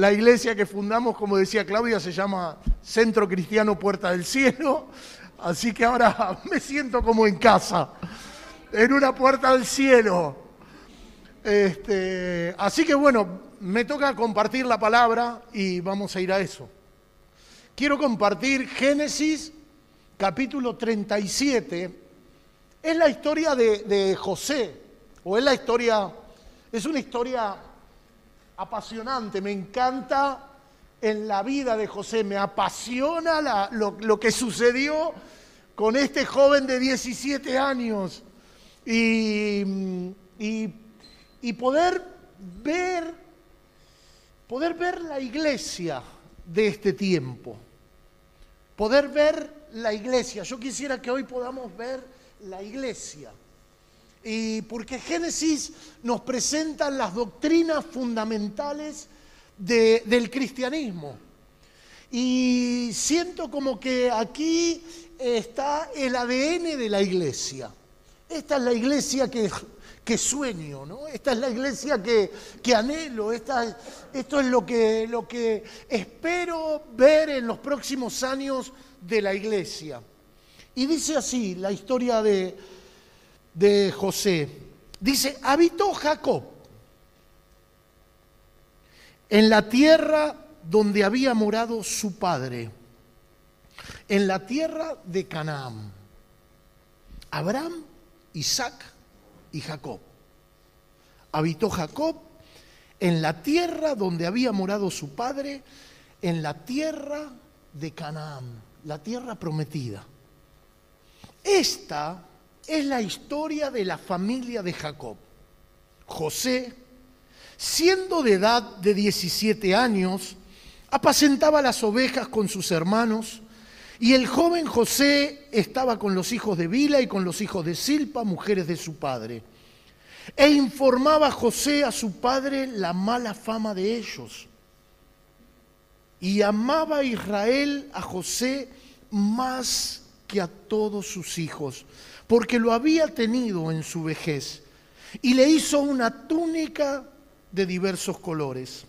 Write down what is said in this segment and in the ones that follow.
La iglesia que fundamos, como decía Claudia, se llama Centro Cristiano Puerta del Cielo. Así que ahora me siento como en casa, en una puerta del cielo. Este, así que bueno, me toca compartir la palabra y vamos a ir a eso. Quiero compartir Génesis capítulo 37. Es la historia de, de José, o es la historia, es una historia apasionante, me encanta en la vida de José, me apasiona lo, que sucedió con este joven de 17 años y, y, poder ver, poder ver la iglesia de este tiempo, poder ver la iglesia. Yo quisiera que hoy podamos ver la iglesia. Y porque Génesis nos presenta las doctrinas fundamentales del cristianismo. Y siento como que aquí está el ADN de la iglesia. Esta es la iglesia que, sueño, ¿no? Esta es la iglesia que, anhelo, esto es lo que espero ver en los próximos años de la iglesia. Y dice así la historia de, de José. Dice, habitó Jacob en la tierra donde había morado su padre, en la tierra de Canaán. Abraham, Isaac y Jacob. Habitó Jacob en la tierra donde había morado su padre, en la tierra de Canaán, la tierra prometida. Esta es la historia de la familia de Jacob. José, siendo de edad de 17 años, apacentaba las ovejas con sus hermanos, y el joven José estaba con los hijos de Bila y con los hijos de Silpa, mujeres de su padre. E informaba José a su padre la mala fama de ellos. Y amaba a Israel a José más que a todos sus hijos, porque lo había tenido en su vejez, y le hizo una túnica de diversos colores.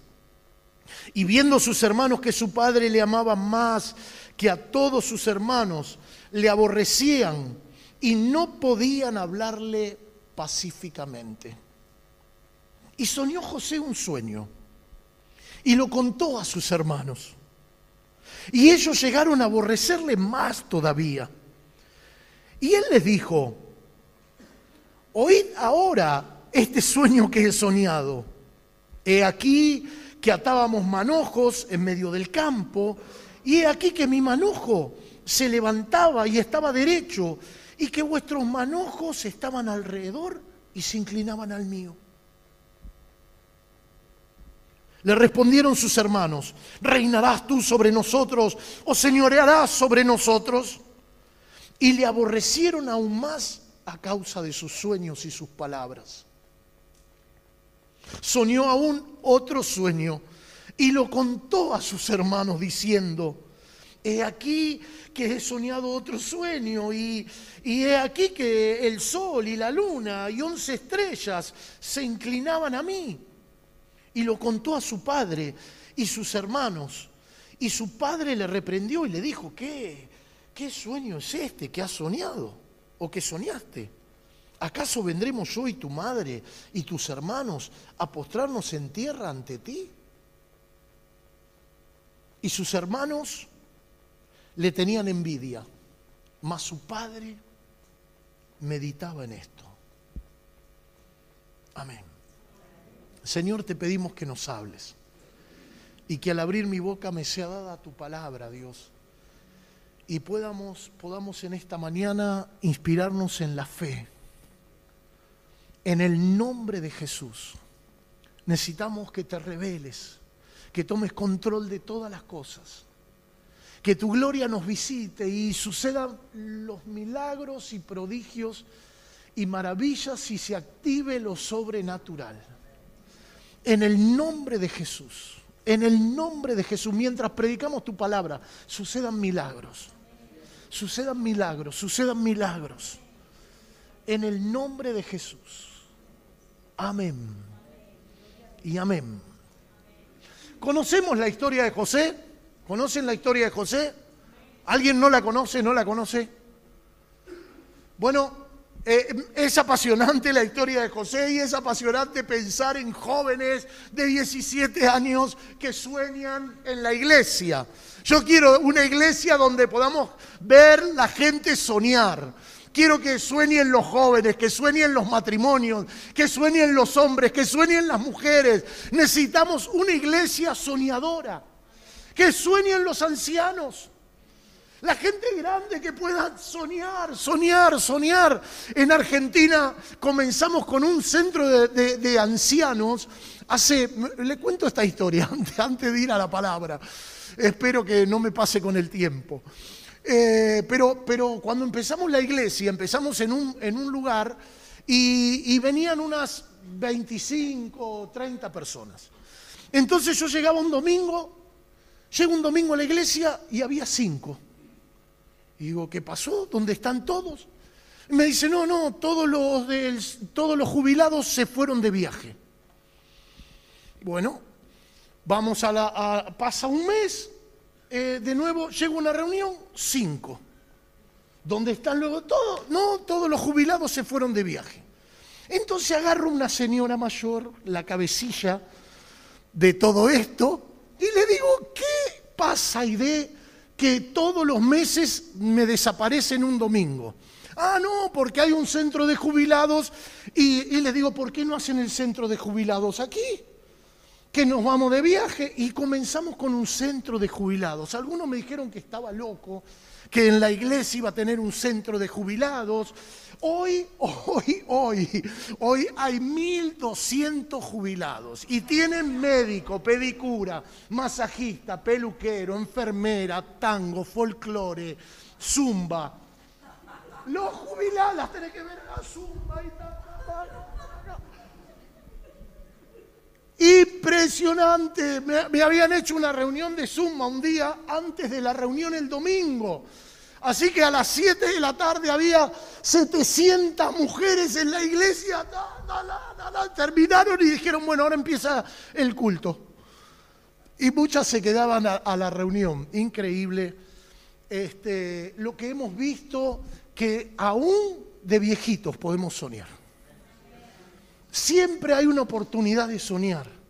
Y viendo sus hermanos que su padre le amaba más que a todos sus hermanos, le aborrecían y no podían hablarle pacíficamente. Y soñó José un sueño y lo contó a sus hermanos. Y ellos llegaron a aborrecerle más todavía. Y él les dijo, oíd ahora este sueño que he soñado. He aquí que atábamos manojos en medio del campo, y he aquí que mi manojo se levantaba y estaba derecho, y que vuestros manojos estaban alrededor y se inclinaban al mío. Le respondieron sus hermanos, ¿reinarás tú sobre nosotros o señorearás sobre nosotros? Y le aborrecieron aún más a causa de sus sueños y sus palabras. Soñó aún otro sueño y lo contó a sus hermanos diciendo, he aquí que he soñado otro sueño y, y he aquí que el sol y la luna y once estrellas se inclinaban a mí. Y lo contó a su padre y sus hermanos. Y su padre le reprendió y le dijo, ¿qué? ¿Qué sueño es este que has soñado o que soñaste? ¿Acaso vendremos yo y tu madre y tus hermanos a postrarnos en tierra ante ti? Y sus hermanos le tenían envidia, mas su padre meditaba en esto. Amén. Señor, te pedimos que nos hables y que al abrir mi boca me sea dada tu palabra, Dios y podamos, podamos en esta mañana inspirarnos en la fe. En el nombre de Jesús. Necesitamos que te reveles, que tomes control de todas las cosas, que tu gloria nos visite y sucedan los milagros y prodigios y maravillas y se active lo sobrenatural. En el nombre de Jesús, en el nombre de Jesús, mientras predicamos tu palabra, sucedan milagros sucedan milagros, sucedan milagros. En el nombre de Jesús. Amén. Y amén. ¿Conocemos la historia de José? ¿Conocen la historia de José? ¿Alguien no la conoce? ¿No la conoce? Bueno, eh, es apasionante la historia de José y es apasionante pensar en jóvenes de 17 años que sueñan en la iglesia. Yo quiero una iglesia donde podamos ver la gente soñar. Quiero que sueñen los jóvenes, que sueñen los matrimonios, que sueñen los hombres, que sueñen las mujeres. Necesitamos una iglesia soñadora, que sueñen los ancianos. La gente grande que pueda soñar, soñar, soñar. En Argentina comenzamos con un centro de, ancianos. Hace, le cuento esta historia antes, de ir a la palabra. Espero que no me pase con el tiempo. Eh, pero, pero cuando empezamos la iglesia, empezamos en un, en un lugar y, y venían unas 25, 30 personas. Entonces yo llegaba un domingo, llego un domingo a la iglesia y había cinco. Y digo, ¿qué pasó? ¿Dónde están todos? Y me dice, no, no, todos los, todos los jubilados se fueron de viaje. Bueno, vamos a la... pasa un mes, eh, de nuevo llega una reunión, cinco. ¿Dónde están luego todos? No, todos los jubilados se fueron de viaje. Entonces agarro una señora mayor, la cabecilla de todo esto, y le digo, ¿qué pasa, de que todos los meses me desaparecen un domingo. Ah, no, porque hay un centro de jubilados y, les digo, ¿por qué no hacen el centro de jubilados aquí? Que nos vamos de viaje y comenzamos con un centro de jubilados. Algunos me dijeron que estaba loco, que en la iglesia iba a tener un centro de jubilados. Hoy, hoy, hoy, hoy hay 1.200 jubilados y tienen médico, pedicura, masajista, peluquero, enfermera, tango, folclore, zumba. Los jubilados, tenés que ver la zumba y tal. Impresionante. Me, habían hecho una reunión de Zumba un día antes de la reunión el domingo. Así que a las 7 de la tarde había 700 mujeres en la iglesia. Terminaron y dijeron, bueno, ahora empieza el culto. Y muchas se quedaban a, la reunión. Increíble este, lo que hemos visto, que aún de viejitos podemos soñar. Siempre hay una oportunidad de soñar.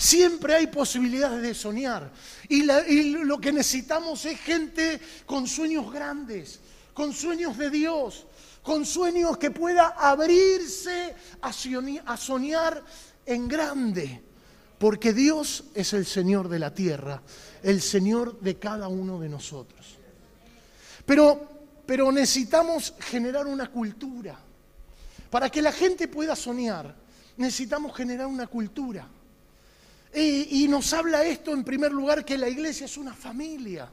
Siempre hay posibilidades de soñar. Y, lo que necesitamos es gente con sueños grandes, con sueños de Dios, con sueños que pueda abrirse a soñar en grande. Porque Dios es el Señor de la tierra, el Señor de cada uno de nosotros. Pero, pero necesitamos generar una cultura. Para que la gente pueda soñar, necesitamos generar una cultura. Y, nos habla esto en primer lugar que la iglesia es una familia.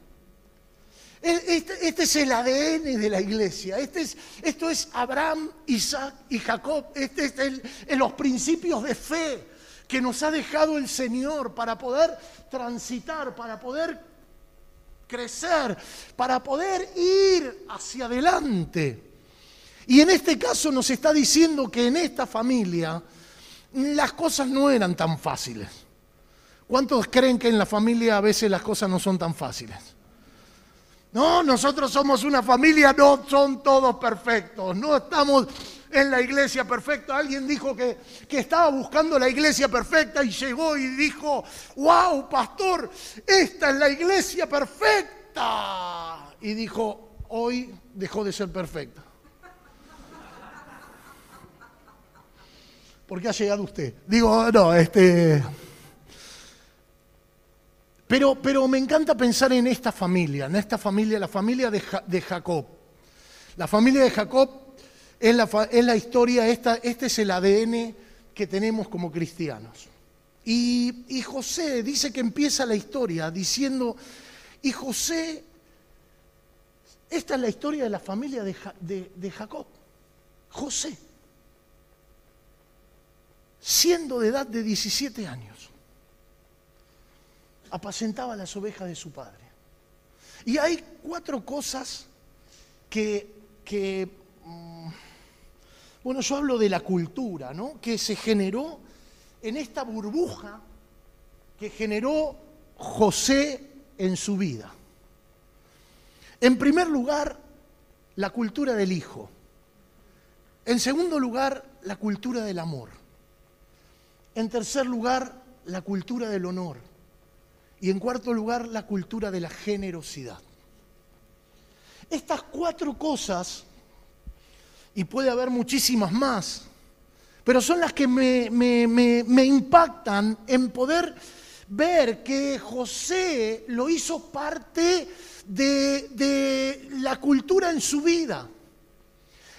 E, este, este, es el ADN de la iglesia. Este es, esto es Abraham, Isaac y Jacob. Este es el, los principios de fe que nos ha dejado el Señor para poder transitar, para poder crecer, para poder ir hacia adelante. Y en este caso nos está diciendo que en esta familia las cosas no eran tan fáciles. ¿Cuántos creen que en la familia a veces las cosas no son tan fáciles? No, nosotros somos una familia, no son todos perfectos, no estamos en la iglesia perfecta. Alguien dijo que, que, estaba buscando la iglesia perfecta y llegó y dijo, wow, pastor, esta es la iglesia perfecta. Y dijo, hoy dejó de ser perfecta. ¿Por qué ha llegado usted? Digo, no, este... Pero, pero me encanta pensar en esta familia, en esta familia, la familia de, Jacob. La familia de Jacob es la, es la historia, esta, este es el ADN que tenemos como cristianos. Y, José dice que empieza la historia diciendo, y José, esta es la historia de la familia de, de Jacob. José, siendo de edad de 17 años apacentaba las ovejas de su padre. Y hay cuatro cosas que, mm, bueno, yo hablo de la cultura, ¿no? Que se generó en esta burbuja que generó José en su vida. En primer lugar, la cultura del hijo. En segundo lugar, la cultura del amor. En tercer lugar, la cultura del honor. Y en cuarto lugar, la cultura de la generosidad. Estas cuatro cosas, y puede haber muchísimas más, pero son las que me, impactan en poder ver que José lo hizo parte de, la cultura en su vida.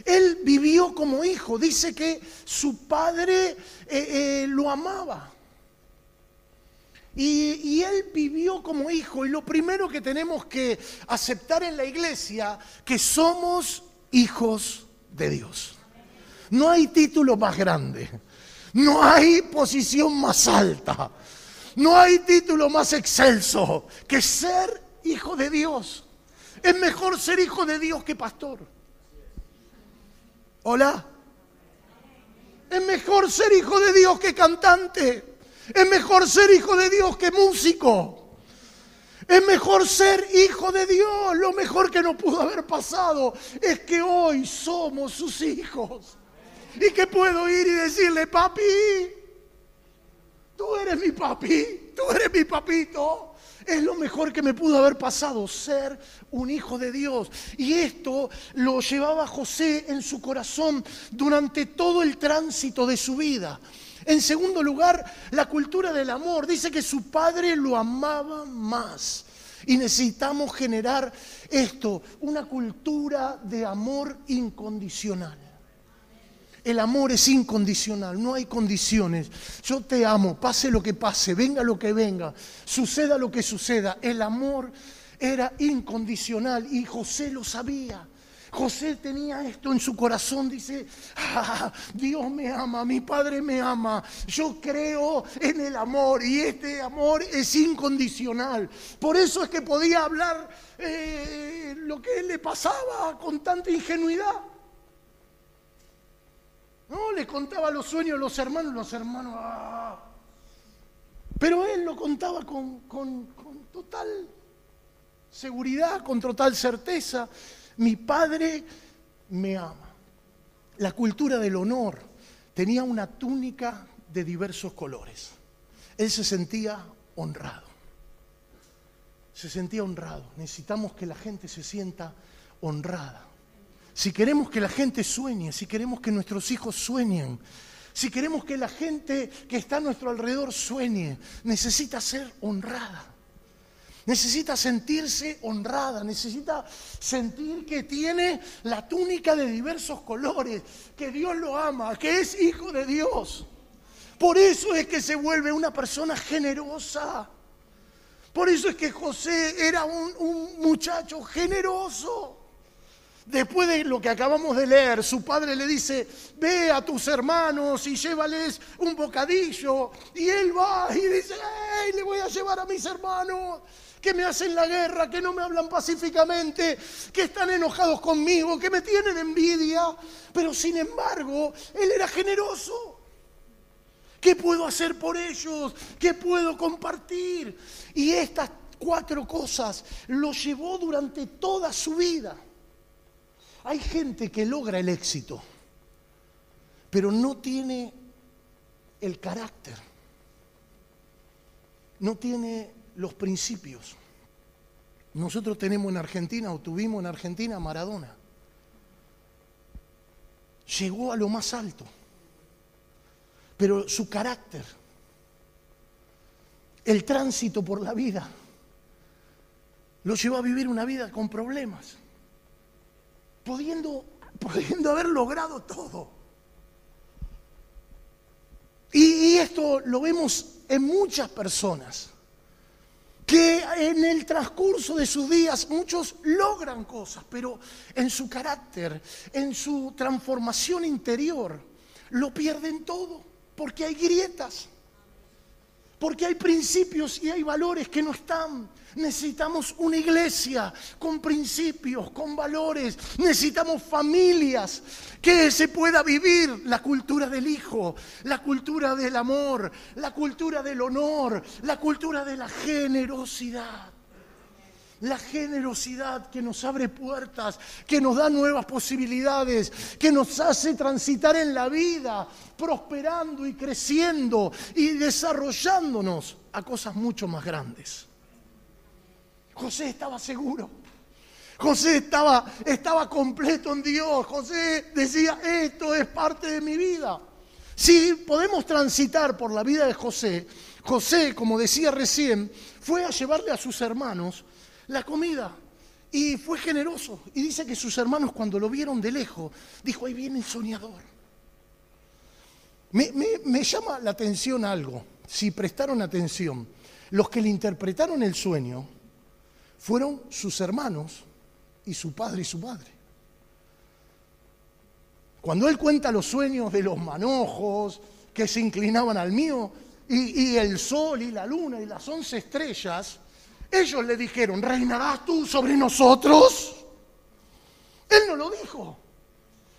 Él vivió como hijo, dice que su padre eh, eh, lo amaba. Y, él vivió como hijo. Y lo primero que tenemos que aceptar en la iglesia, que somos hijos de Dios. No hay título más grande. No hay posición más alta. No hay título más excelso que ser hijo de Dios. Es mejor ser hijo de Dios que pastor. Hola. Es mejor ser hijo de Dios que cantante. Es mejor ser hijo de Dios que músico. Es mejor ser hijo de Dios. Lo mejor que nos pudo haber pasado es que hoy somos sus hijos. Y que puedo ir y decirle, papi, tú eres mi papi, tú eres mi papito. Es lo mejor que me pudo haber pasado, ser un hijo de Dios. Y esto lo llevaba José en su corazón durante todo el tránsito de su vida. En segundo lugar, la cultura del amor. Dice que su padre lo amaba más. Y necesitamos generar esto, una cultura de amor incondicional. El amor es incondicional, no hay condiciones. Yo te amo, pase lo que pase, venga lo que venga, suceda lo que suceda. El amor era incondicional y José lo sabía. José tenía esto en su corazón, dice, ah, Dios me ama, mi Padre me ama, yo creo en el amor y este amor es incondicional. Por eso es que podía hablar eh, lo que le pasaba con tanta ingenuidad. No, le contaba los sueños a los hermanos, los hermanos... Ah. Pero él lo contaba con, con total seguridad, con total certeza mi padre me ama. La cultura del honor tenía una túnica de diversos colores. Él se sentía honrado. Se sentía honrado. Necesitamos que la gente se sienta honrada. Si queremos que la gente sueñe, si queremos que nuestros hijos sueñen, si queremos que la gente que está a nuestro alrededor sueñe, necesita ser honrada necesita sentirse honrada, necesita sentir que tiene la túnica de diversos colores, que Dios lo ama, que es hijo de Dios. Por eso es que se vuelve una persona generosa. Por eso es que José era un, muchacho generoso. Después de lo que acabamos de leer, su padre le dice, ve a tus hermanos y llévales un bocadillo. Y él va y dice, ¡Ey, le voy a llevar a mis hermanos! Que me hacen la guerra, que no me hablan pacíficamente, que están enojados conmigo, que me tienen envidia. Pero sin embargo, Él era generoso. ¿Qué puedo hacer por ellos? ¿Qué puedo compartir? Y estas cuatro cosas lo llevó durante toda su vida. Hay gente que logra el éxito, pero no tiene el carácter, no tiene los principios. Nosotros tenemos en Argentina, o tuvimos en Argentina, Maradona. Llegó a lo más alto, pero su carácter, el tránsito por la vida, lo llevó a vivir una vida con problemas, pudiendo, pudiendo haber logrado todo. y esto lo vemos en muchas personas que en el transcurso de sus días muchos logran cosas, pero en su carácter, en su transformación interior, lo pierden todo, porque hay grietas, Porque hay principios y hay valores que no están. Necesitamos una iglesia con principios, con valores. Necesitamos familias que se pueda vivir la cultura del hijo, la cultura del amor, la cultura del honor, la cultura de la generosidad. La generosidad que nos abre puertas, que nos da nuevas posibilidades, que nos hace transitar en la vida, prosperando y creciendo y desarrollándonos a cosas mucho más grandes. José estaba seguro. José estaba, estaba completo en Dios. José decía, esto es parte de mi vida. Si podemos transitar por la vida de José, José, como decía recién, fue a llevarle a sus hermanos la comida. Y fue generoso. Y dice que sus hermanos cuando lo vieron de lejos, dijo, ahí viene el soñador. Me, llama la atención algo, si prestaron atención. Los que le interpretaron el sueño fueron sus hermanos y su padre y su madre. Cuando él cuenta los sueños de los manojos que se inclinaban al mío, y, y el sol y la luna y las once estrellas, ellos le dijeron, ¿reinarás tú sobre nosotros? Él no lo dijo.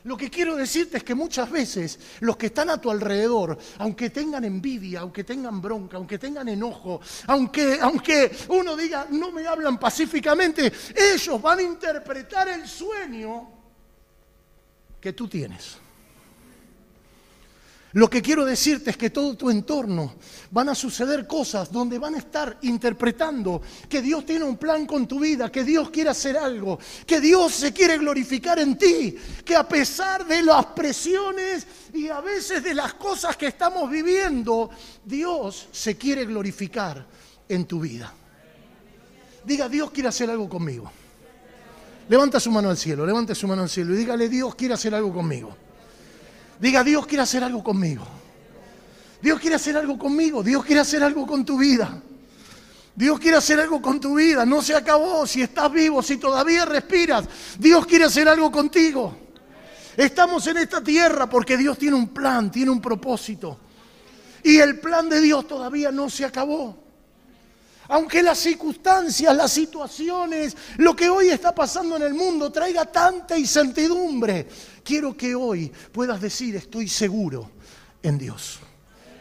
Lo que quiero decirte es que muchas veces los que están a tu alrededor, aunque tengan envidia, aunque tengan bronca, aunque tengan enojo, aunque, aunque uno diga no me hablan pacíficamente, ellos van a interpretar el sueño que tú tienes. Lo que quiero decirte es que todo tu entorno van a suceder cosas donde van a estar interpretando que Dios tiene un plan con tu vida, que Dios quiere hacer algo, que Dios se quiere glorificar en ti, que a pesar de las presiones y a veces de las cosas que estamos viviendo, Dios se quiere glorificar en tu vida. Diga, Dios quiere hacer algo conmigo. Levanta su mano al cielo, levanta su mano al cielo y dígale, Dios quiere hacer algo conmigo. Diga, Dios quiere hacer algo conmigo. Dios quiere hacer algo conmigo. Dios quiere hacer algo con tu vida. Dios quiere hacer algo con tu vida. No se acabó. Si estás vivo, si todavía respiras, Dios quiere hacer algo contigo. Estamos en esta tierra porque Dios tiene un plan, tiene un propósito. Y el plan de Dios todavía no se acabó. Aunque las circunstancias, las situaciones, lo que hoy está pasando en el mundo traiga tanta incertidumbre, quiero que hoy puedas decir, estoy seguro en Dios.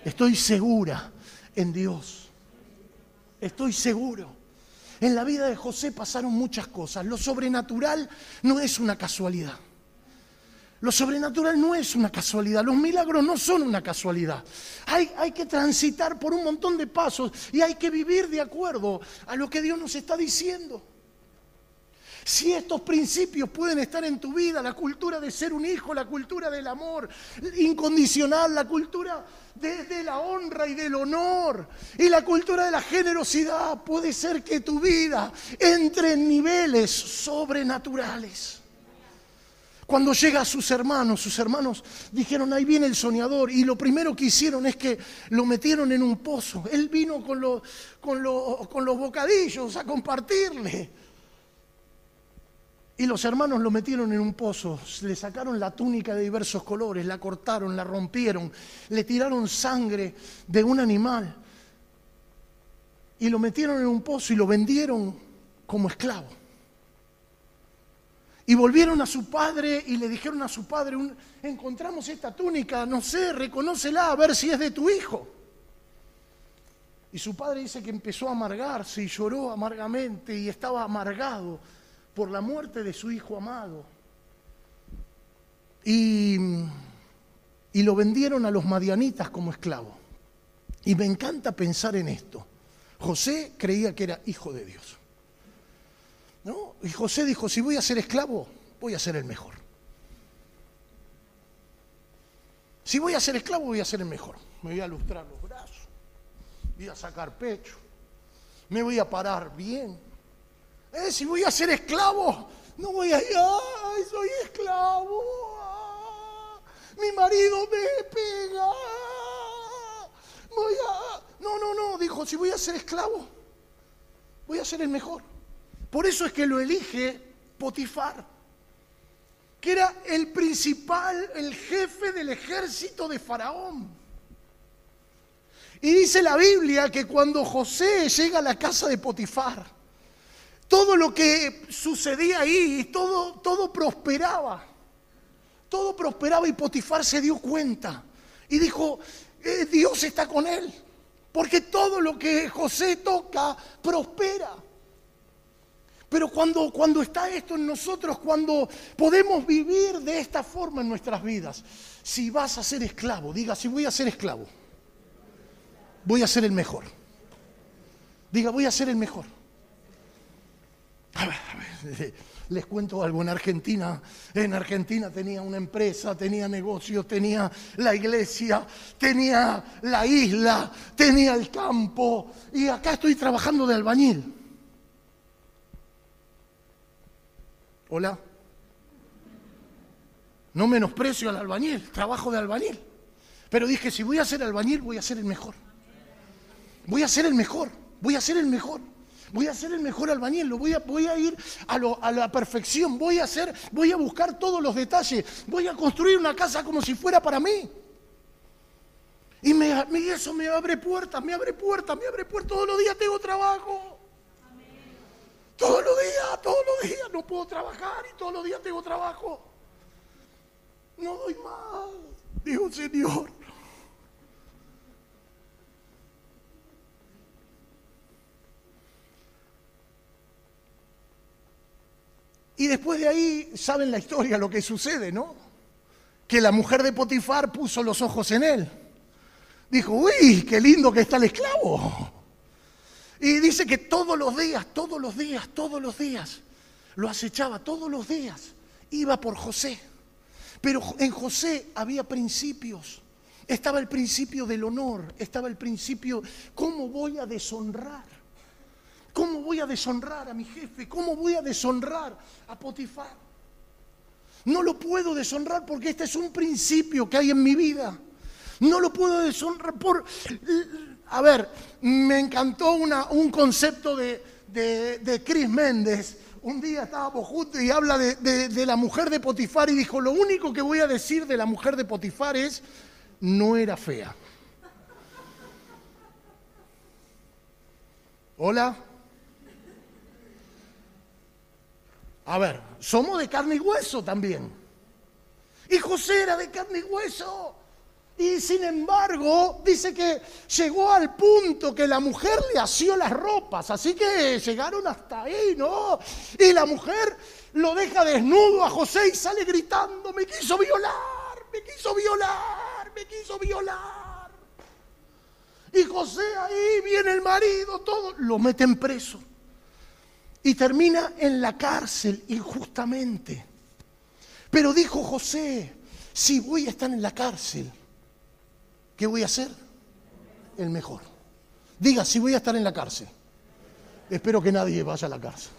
Estoy segura en Dios. Estoy seguro. En la vida de José pasaron muchas cosas. Lo sobrenatural no es una casualidad. Lo sobrenatural no es una casualidad, los milagros no son una casualidad. Hay, hay, que transitar por un montón de pasos y hay que vivir de acuerdo a lo que Dios nos está diciendo. Si estos principios pueden estar en tu vida, la cultura de ser un hijo, la cultura del amor incondicional, la cultura de, la honra y del honor y la cultura de la generosidad, puede ser que tu vida entre en niveles sobrenaturales. Cuando llega a sus hermanos, sus hermanos dijeron, ahí viene el soñador, y lo primero que hicieron es que lo metieron en un pozo. Él vino con, con, con los bocadillos a compartirle. Y los hermanos lo metieron en un pozo, le sacaron la túnica de diversos colores, la cortaron, la rompieron, le tiraron sangre de un animal y lo metieron en un pozo y lo vendieron como esclavo. Y volvieron a su padre y le dijeron a su padre, encontramos esta túnica, no sé, reconócela a ver si es de tu hijo. Y su padre dice que empezó a amargarse y lloró amargamente y estaba amargado por la muerte de su hijo amado. Y, y lo vendieron a los madianitas como esclavo. Y me encanta pensar en esto. José creía que era hijo de Dios. Y José dijo, si voy a ser esclavo, voy a ser el mejor. Si voy a ser esclavo, voy a ser el mejor. Me voy a lustrar los brazos, voy a sacar pecho, me voy a parar bien, eh, si voy a ser esclavo, no voy a ir, ay, soy esclavo. Ah, mi marido me pega. Voy a... No, no, no, dijo, si voy a ser esclavo, voy a ser el mejor. Por eso es que lo elige Potifar, que era el principal, el jefe del ejército de Faraón. Y dice la Biblia que cuando José llega a la casa de Potifar, todo lo que sucedía ahí, todo, todo prosperaba. Todo prosperaba y Potifar se dio cuenta y dijo, eh, Dios está con él, porque todo lo que José toca prospera. Pero cuando, cuando está esto en nosotros, cuando podemos vivir de esta forma en nuestras vidas, si vas a ser esclavo, diga, si voy a ser esclavo, voy a ser el mejor. Diga, voy a ser el mejor. A ver, a ver, les cuento algo. En Argentina, en Argentina tenía una empresa, tenía negocios, tenía la iglesia, tenía la isla, tenía el campo. Y acá estoy trabajando de albañil. Hola. No menosprecio al albañil, trabajo de albañil. Pero dije, si voy a ser albañil, voy a ser el mejor. Voy a ser el mejor, voy a ser el mejor. Voy a ser el mejor albañil, lo voy a, voy a ir a, a, la perfección, voy a hacer, voy a buscar todos los detalles, voy a construir una casa como si fuera para mí. Y me, eso me abre puertas, me abre puertas, me abre puertas. Todos los días tengo trabajo. Todos los días, todos los días no puedo trabajar y todos los días tengo trabajo. No doy más, dijo Señor. Y después de ahí, saben la historia, lo que sucede, ¿no? Que la mujer de Potifar puso los ojos en él. Dijo, uy, qué lindo que está el esclavo. Y dice que todos los días, todos los días, todos los días, lo acechaba, todos los días, iba por José. Pero en José había principios. Estaba el principio del honor, estaba el principio, ¿cómo voy a deshonrar? ¿Cómo voy a deshonrar a mi jefe? ¿Cómo voy a deshonrar a Potifar? No lo puedo deshonrar porque este es un principio que hay en mi vida. No lo puedo deshonrar por... A ver, me encantó un concepto de, de, Chris Méndez. Un día estábamos juntos y habla de, de la mujer de Potifar y dijo, lo único que voy a decir de la mujer de Potifar es, no era fea. Hola. A ver, somos de carne y hueso también. Y José era de carne y hueso. Y sin embargo, dice que llegó al punto que la mujer le asió las ropas. Así que llegaron hasta ahí, ¿no? Y la mujer lo deja desnudo a José y sale gritando, me quiso violar, me quiso violar, me quiso violar. Y José ahí viene el marido, todo, lo meten preso y termina en la cárcel injustamente. Pero dijo José, si voy a estar en la cárcel, ¿qué voy a hacer? El mejor. Diga, si voy a estar en la cárcel. Espero que nadie vaya a la cárcel.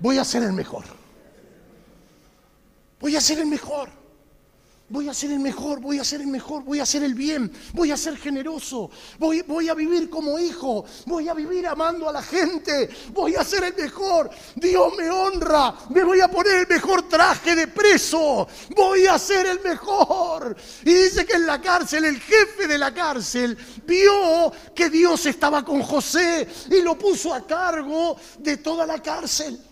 Voy a ser el mejor. Voy a ser el mejor. Voy a ser el mejor, voy a ser el mejor, voy a hacer el bien, voy a ser generoso, voy, voy, a vivir como hijo, voy a vivir amando a la gente, voy a ser el mejor. Dios me honra, me voy a poner el mejor traje de preso, voy a ser el mejor. Y dice que en la cárcel, el jefe de la cárcel vio que Dios estaba con José y lo puso a cargo de toda la cárcel.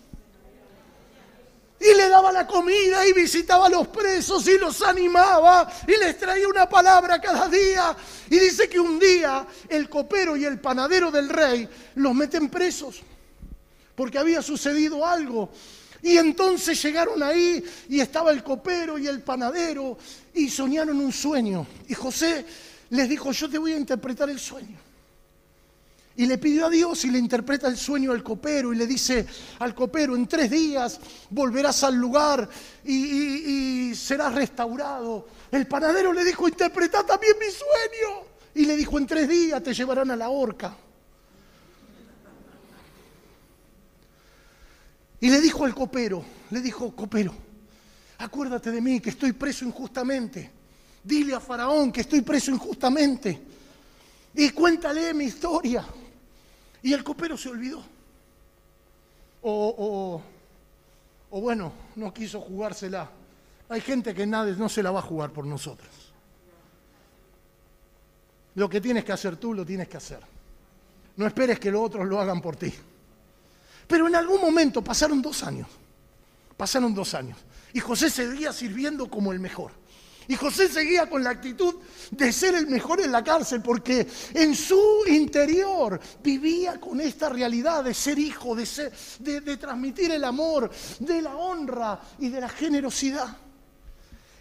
Y le daba la comida y visitaba a los presos y los animaba y les traía una palabra cada día. Y dice que un día el copero y el panadero del rey los meten presos porque había sucedido algo. Y entonces llegaron ahí y estaba el copero y el panadero y soñaron un sueño. Y José les dijo, yo te voy a interpretar el sueño. Y le pidió a Dios y le interpreta el sueño al copero y le dice al copero, en tres días volverás al lugar y, serás restaurado. El panadero le dijo, interpreta también mi sueño. Y le dijo, en tres días te llevarán a la horca. Y le dijo al copero, le dijo, copero, acuérdate de mí que estoy preso injustamente. Dile a Faraón que estoy preso injustamente. Y cuéntale mi historia. Y el copero se olvidó. O, o, bueno, no quiso jugársela. Hay gente que nadie no se la va a jugar por nosotros. Lo que tienes que hacer tú, lo tienes que hacer. No esperes que los otros lo hagan por ti. Pero en algún momento pasaron dos años. Pasaron dos años. Y José seguía sirviendo como el mejor. Y José seguía con la actitud de ser el mejor en la cárcel porque en su interior vivía con esta realidad de ser hijo, de, ser, de, transmitir el amor, de la honra y de la generosidad.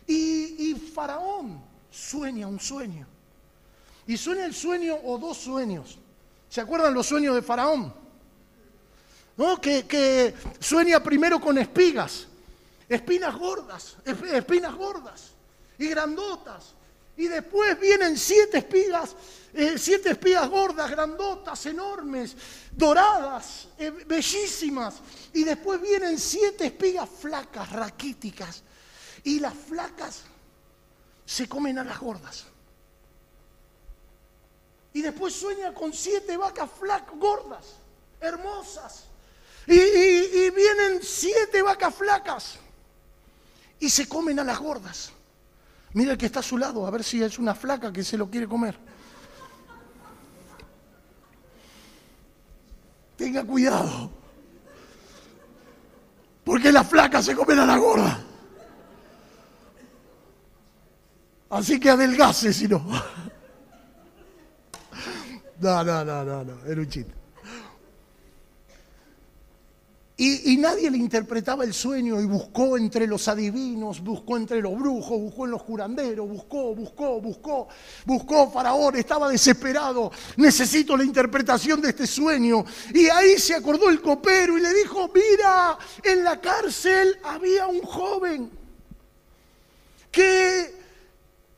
Y, Faraón sueña un sueño. Y sueña el sueño o dos sueños. ¿Se acuerdan los sueños de Faraón? ¿No? Que, que sueña primero con espigas, espinas gordas, espinas gordas y grandotas. Y después vienen siete espigas, eh, siete espigas gordas, grandotas, enormes, doradas, eh, bellísimas. Y después vienen siete espigas flacas, raquíticas. Y las flacas se comen a las gordas. Y después sueña con siete vacas flacas, gordas, hermosas. Y, y vienen siete vacas flacas y se comen a las gordas. Mira el que está a su lado, a ver si es una flaca que se lo quiere comer. Tenga cuidado. Porque la flaca se comen a la gorda. Así que adelgase si no. No, no, no, no, no, era un chiste. Y, nadie le interpretaba el sueño y buscó entre los adivinos, buscó entre los brujos, buscó en los curanderos, buscó, buscó, buscó, buscó. Faraón estaba desesperado. Necesito la interpretación de este sueño. Y ahí se acordó el copero y le dijo, mira, en la cárcel había un joven que,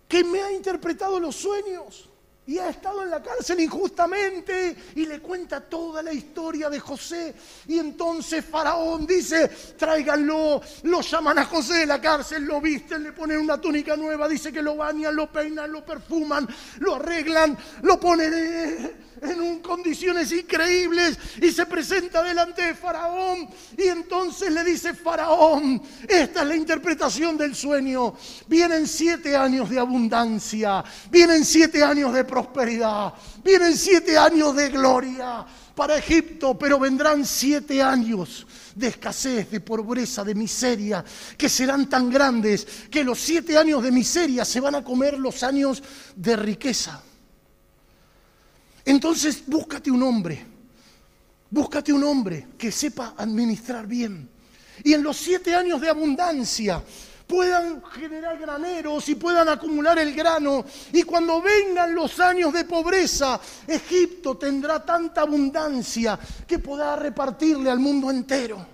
que me ha interpretado los sueños y ha estado en la cárcel injustamente y le cuenta toda la historia de José. Y entonces Faraón dice, tráiganlo, lo llaman a José de la cárcel, lo visten, le ponen una túnica nueva, dice que lo bañan, lo peinan, lo perfuman, lo arreglan, lo ponen en condiciones increíbles y se presenta delante de Faraón y entonces le dice Faraón, esta es la interpretación del sueño, vienen siete años de abundancia, vienen siete años de prosperidad. Vienen siete años de gloria para Egipto, pero vendrán siete años de escasez, de pobreza, de miseria, que serán tan grandes que los siete años de miseria se van a comer los años de riqueza. Entonces búscate un hombre, búscate un hombre que sepa administrar bien. Y en los siete años de abundancia, puedan generar graneros y puedan acumular el grano. Y cuando vengan los años de pobreza, Egipto tendrá tanta abundancia que podrá repartirle al mundo entero.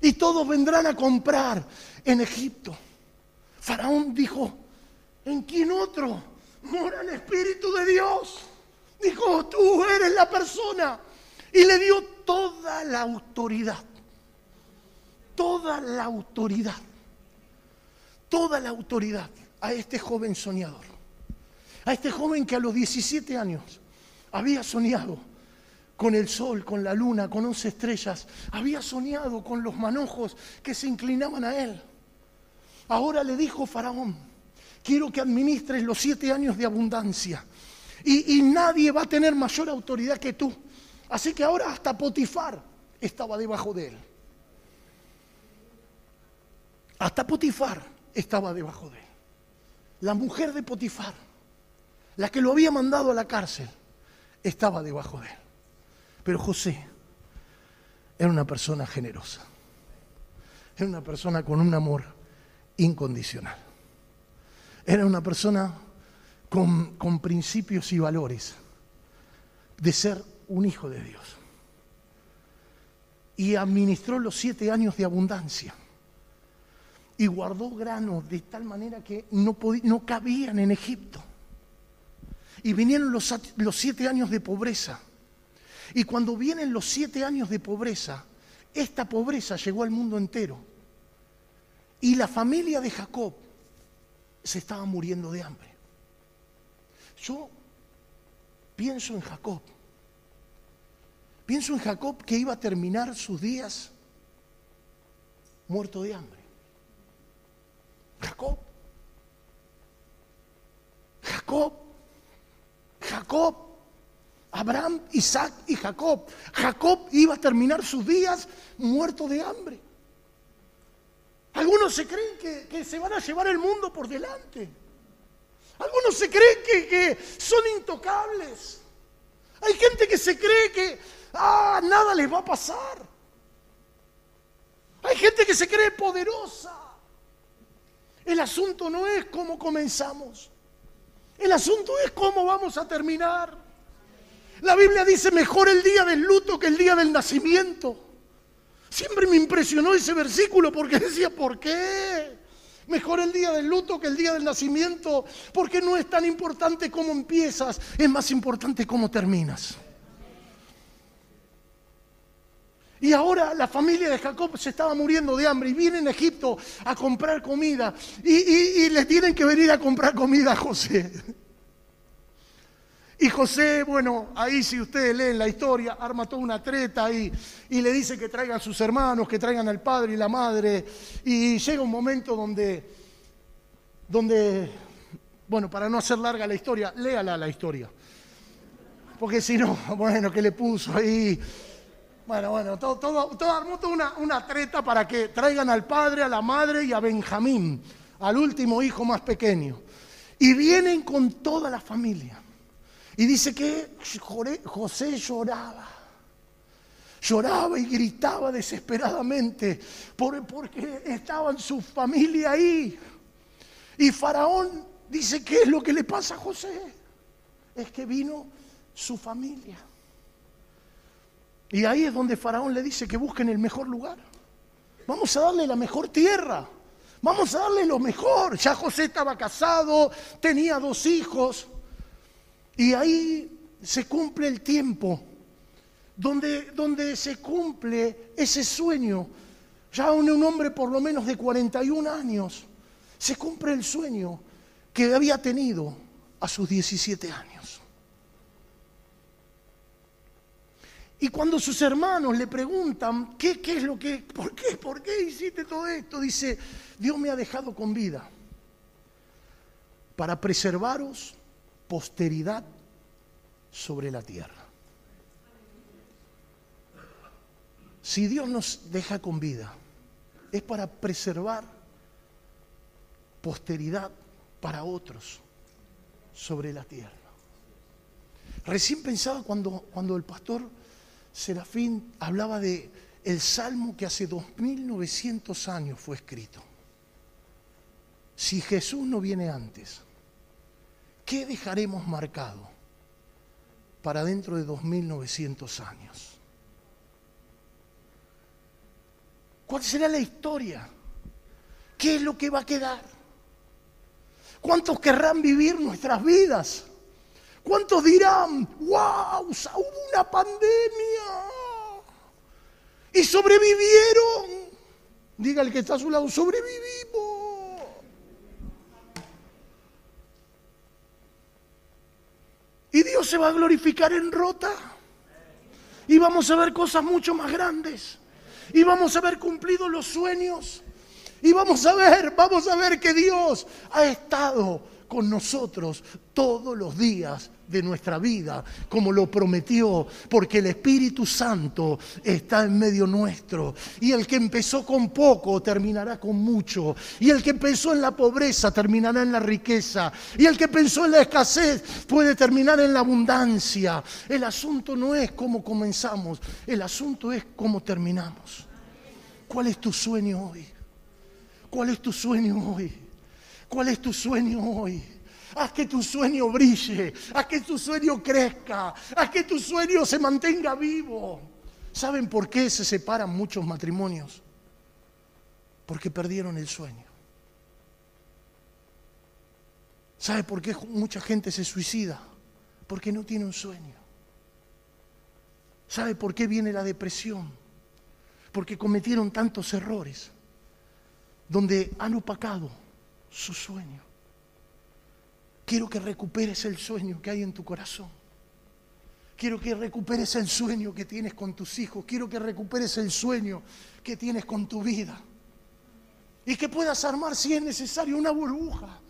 Y todos vendrán a comprar en Egipto. Faraón dijo, ¿en quién otro mora el Espíritu de Dios? Dijo, tú eres la persona. Y le dio toda la autoridad. Toda la autoridad toda la autoridad a este joven soñador, a este joven que a los 17 años había soñado con el sol, con la luna, con once estrellas, había soñado con los manojos que se inclinaban a él. Ahora le dijo Faraón, quiero que administres los siete años de abundancia y, nadie va a tener mayor autoridad que tú. Así que ahora hasta Potifar estaba debajo de él. Hasta Potifar estaba debajo de él. La mujer de Potifar, la que lo había mandado a la cárcel, estaba debajo de él. Pero José era una persona generosa. Era una persona con un amor incondicional. Era una persona con, principios y valores de ser un hijo de Dios. Y administró los siete años de abundancia y guardó grano de tal manera que no, no cabían en Egipto. Y vinieron los, los siete años de pobreza. Y cuando vienen los siete años de pobreza, esta pobreza llegó al mundo entero. Y la familia de Jacob se estaba muriendo de hambre. Yo pienso en Jacob. Pienso en Jacob que iba a terminar sus días muerto de hambre. Jacob. Jacob Jacob. Abraham, Isaac y Jacob. Jacob iba a terminar sus días muerto de hambre. Algunos se creen que, se van a llevar el mundo por delante. Algunos se creen que, que son intocables. Hay gente que se cree que ah, nada les va a pasar. Hay gente que se cree poderosa. El asunto no es cómo comenzamos. El asunto es cómo vamos a terminar. La Biblia dice mejor el día del luto que el día del nacimiento. Siempre me impresionó ese versículo porque decía, ¿por qué? Mejor el día del luto que el día del nacimiento, porque no es tan importante cómo empiezas, es más importante cómo terminas. Y ahora la familia de Jacob se estaba muriendo de hambre y vienen a Egipto a comprar comida y, y, le tienen que venir a comprar comida a José. Y José, bueno, ahí si ustedes leen la historia, arma toda una treta y, y le dice que traigan sus hermanos, que traigan al padre y la madre. Y llega un momento donde, donde, bueno, para no hacer larga la historia, léala la historia. Porque si no, bueno, que le puso ahí bueno, bueno, todo, todo, armó toda una, una, treta para que traigan al padre, a la madre y a Benjamín, al último hijo más pequeño. Y vienen con toda la familia. Y dice que José lloraba. Lloraba y gritaba desesperadamente porque estaba en su familia ahí. Y Faraón dice, ¿qué es lo que le pasa a José? Es que vino su familia. Y ahí es donde Faraón le dice que busquen el mejor lugar. Vamos a darle la mejor tierra. Vamos a darle lo mejor. Ya José estaba casado, tenía dos hijos. Y ahí se cumple el tiempo donde, donde se cumple ese sueño. Ya un, un hombre por lo menos de 41 años, se cumple el sueño que había tenido a sus 17 años. Y cuando sus hermanos le preguntan, ¿qué, qué es lo que, por qué, por qué hiciste todo esto? Dice, Dios me ha dejado con vida para preservaros posteridad sobre la tierra. Si Dios nos deja con vida, es para preservar posteridad para otros sobre la tierra. Recién pensaba cuando, cuando el pastor Serafín hablaba de el salmo que hace 2900 años fue escrito. Si Jesús no viene antes, ¿qué dejaremos marcado para dentro de 2900 años? ¿Cuál será la historia? ¿Qué es lo que va a quedar? ¿Cuántos querrán vivir nuestras vidas? ¿Cuántos dirán, wow, hubo una pandemia? Y sobrevivieron. Diga el que está a su lado, sobrevivimos. Y Se va a glorificar en rota. Y vamos a ver cosas mucho más grandes. Y vamos a ver cumplido los sueños. Y vamos a ver, vamos a ver que Dios ha estado con nosotros todos los días de nuestra vida, como lo prometió, porque el Espíritu Santo está en medio nuestro. Y el que empezó con poco terminará con mucho. Y el que empezó en la pobreza terminará en la riqueza. Y el que pensó en la escasez puede terminar en la abundancia. El asunto no es cómo comenzamos, el asunto es cómo terminamos. ¿Cuál es tu sueño hoy? ¿Cuál es tu sueño hoy? ¿Cuál es tu sueño hoy? Haz que tu sueño brille, haz que tu sueño crezca, haz que tu sueño se mantenga vivo. ¿Saben por qué se separan muchos matrimonios? Porque perdieron el sueño. ¿Sabe por qué mucha gente se suicida? Porque no tiene un sueño. ¿Sabe por qué viene la depresión? Porque cometieron tantos errores donde han opacado su sueño. Quiero que recuperes el sueño que hay en tu corazón. Quiero que recuperes el sueño que tienes con tus hijos. Quiero que recuperes el sueño que tienes con tu vida. Y que puedas armar, si es necesario, una burbuja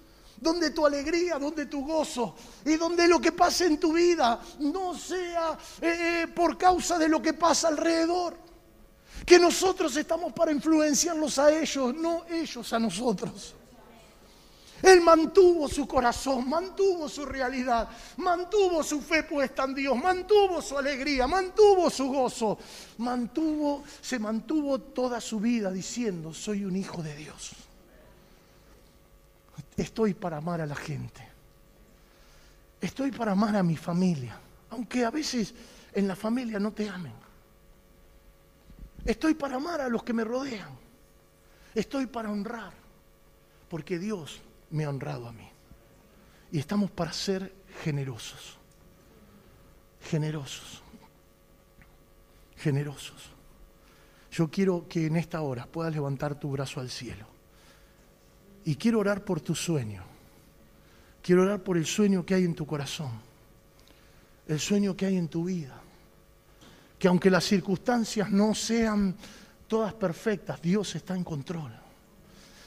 donde tu alegría, donde tu gozo y donde lo que pase en tu vida no sea eh, eh, por causa de lo que pasa alrededor. Que nosotros estamos para influenciarlos a ellos, no ellos a nosotros. Él mantuvo su corazón, mantuvo su realidad, mantuvo su fe puesta en Dios, mantuvo su alegría, mantuvo su gozo, mantuvo, se mantuvo toda su vida diciendo, soy un hijo de Dios. Estoy para amar a la gente. Estoy para amar a mi familia, aunque a veces en la familia no te amen. Estoy para amar a los que me rodean. Estoy para honrar, porque Dios me ha honrado a mí. Y estamos para ser generosos. Generosos. Generosos. Yo quiero que en esta hora puedas levantar tu brazo al cielo. Y quiero orar por tu sueño. Quiero orar por el sueño que hay en tu corazón. El sueño que hay en tu vida. Que aunque las circunstancias no sean todas perfectas, Dios está en control.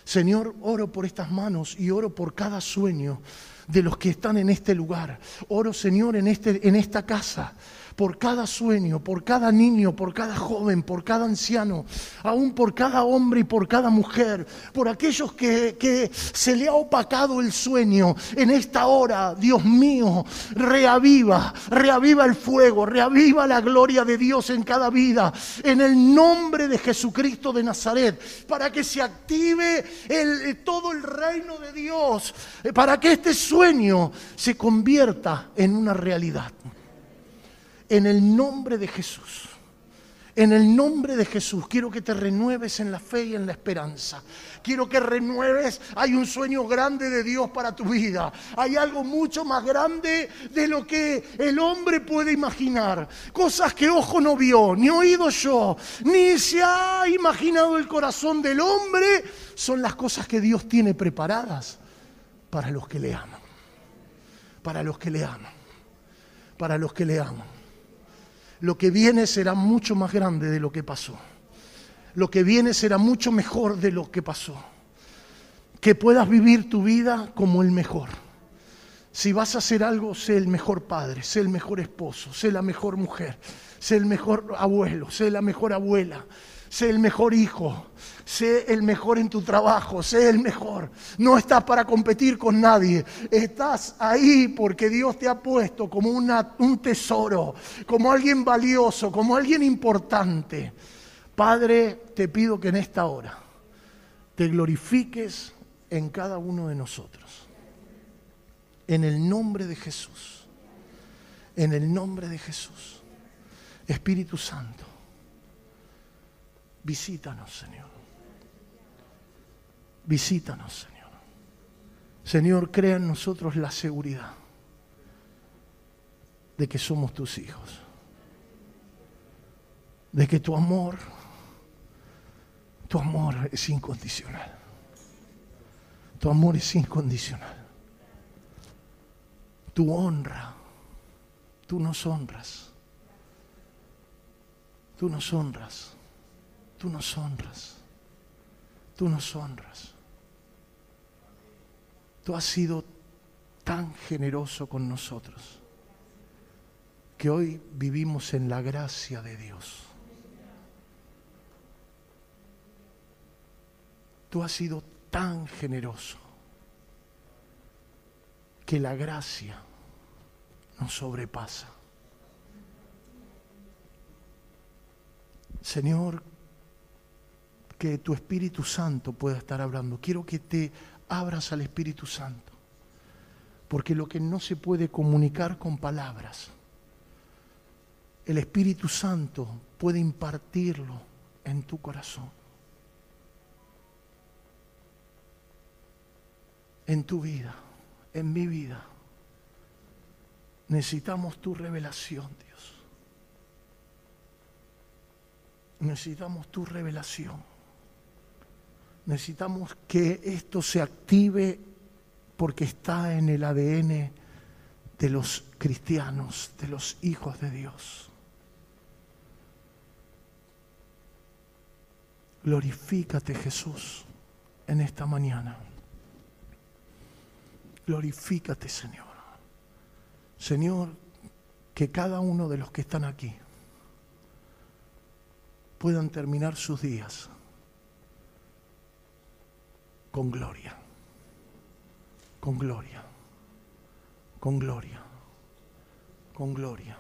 Señor, oro por estas manos y oro por cada sueño de los que están en este lugar. Oro, Señor, en, este, en esta casa por cada sueño, por cada niño, por cada joven, por cada anciano, aún por cada hombre y por cada mujer, por aquellos que, se le ha opacado el sueño. En esta hora, Dios mío, reaviva, reaviva el fuego, reaviva la gloria de Dios en cada vida, en el nombre de Jesucristo de Nazaret, para que se active todo el reino de Dios, para que este sueño se convierta en una realidad en el nombre de Jesús. En el nombre de Jesús quiero que te renueves en la fe y en la esperanza. Quiero que renueves. Hay un sueño grande de Dios para tu vida. Hay algo mucho más grande de lo que el hombre puede imaginar. Cosas que ojo no vio, ni oído yo, ni se ha imaginado el corazón del hombre. Son las cosas que Dios tiene preparadas para los que le aman. Para los que le aman. Para los que le aman lo que viene será mucho más grande de lo que pasó. Lo que viene será mucho mejor de lo que pasó. Que puedas vivir tu vida como el mejor. Si vas a hacer algo, sé el mejor padre, sé el mejor esposo, sé la mejor mujer, sé el mejor abuelo, sé la mejor abuela, sé el mejor hijo, sé el mejor en tu trabajo, sé el mejor. No estás para competir con nadie, estás ahí porque Dios te ha puesto como un tesoro, como alguien valioso, como alguien importante. Padre, te pido que en esta hora te glorifiques en cada uno de nosotros. En el nombre de Jesús. En el nombre de Jesús. Espíritu Santo Visítanos, Señor. Visítanos, Señor. Señor, crea en nosotros la seguridad de que somos tus hijos. De que tu amor, tu amor es incondicional. Tu amor es incondicional. Tu honra, tú nos honras. Tú nos honras. Tú nos honras. Tú nos honras. Tú has sido tan generoso con nosotros que hoy vivimos en la gracia de Dios. Tú has sido tan generoso que la gracia nos sobrepasa. Señor, que tu Espíritu Santo pueda estar hablando. Quiero que te abras al Espíritu Santo. Porque lo que no se puede comunicar con palabras, el Espíritu Santo puede impartirlo en tu corazón. En tu vida, en mi vida. Necesitamos tu revelación, Dios. Necesitamos tu revelación. Necesitamos que esto se active porque está en el ADN de los cristianos, de los hijos de Dios. Glorifícate Jesús en esta mañana. Glorifícate, Señor. Señor, que cada uno de los que están aquí puedan terminar sus días con gloria, con gloria, con gloria, con gloria,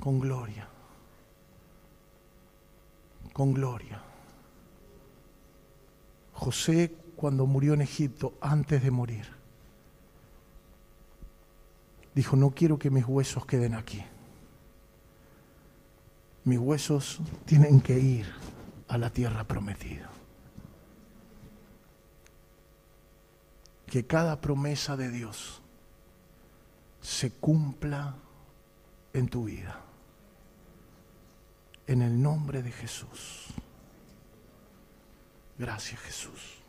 con gloria, con gloria. José cuando murió en Egipto, antes de morir, dijo, no quiero que mis huesos queden aquí. Mis huesos tienen que ir a la tierra prometida. Que cada promesa de Dios se cumpla en tu vida. En el nombre de Jesús. Gracias Jesús.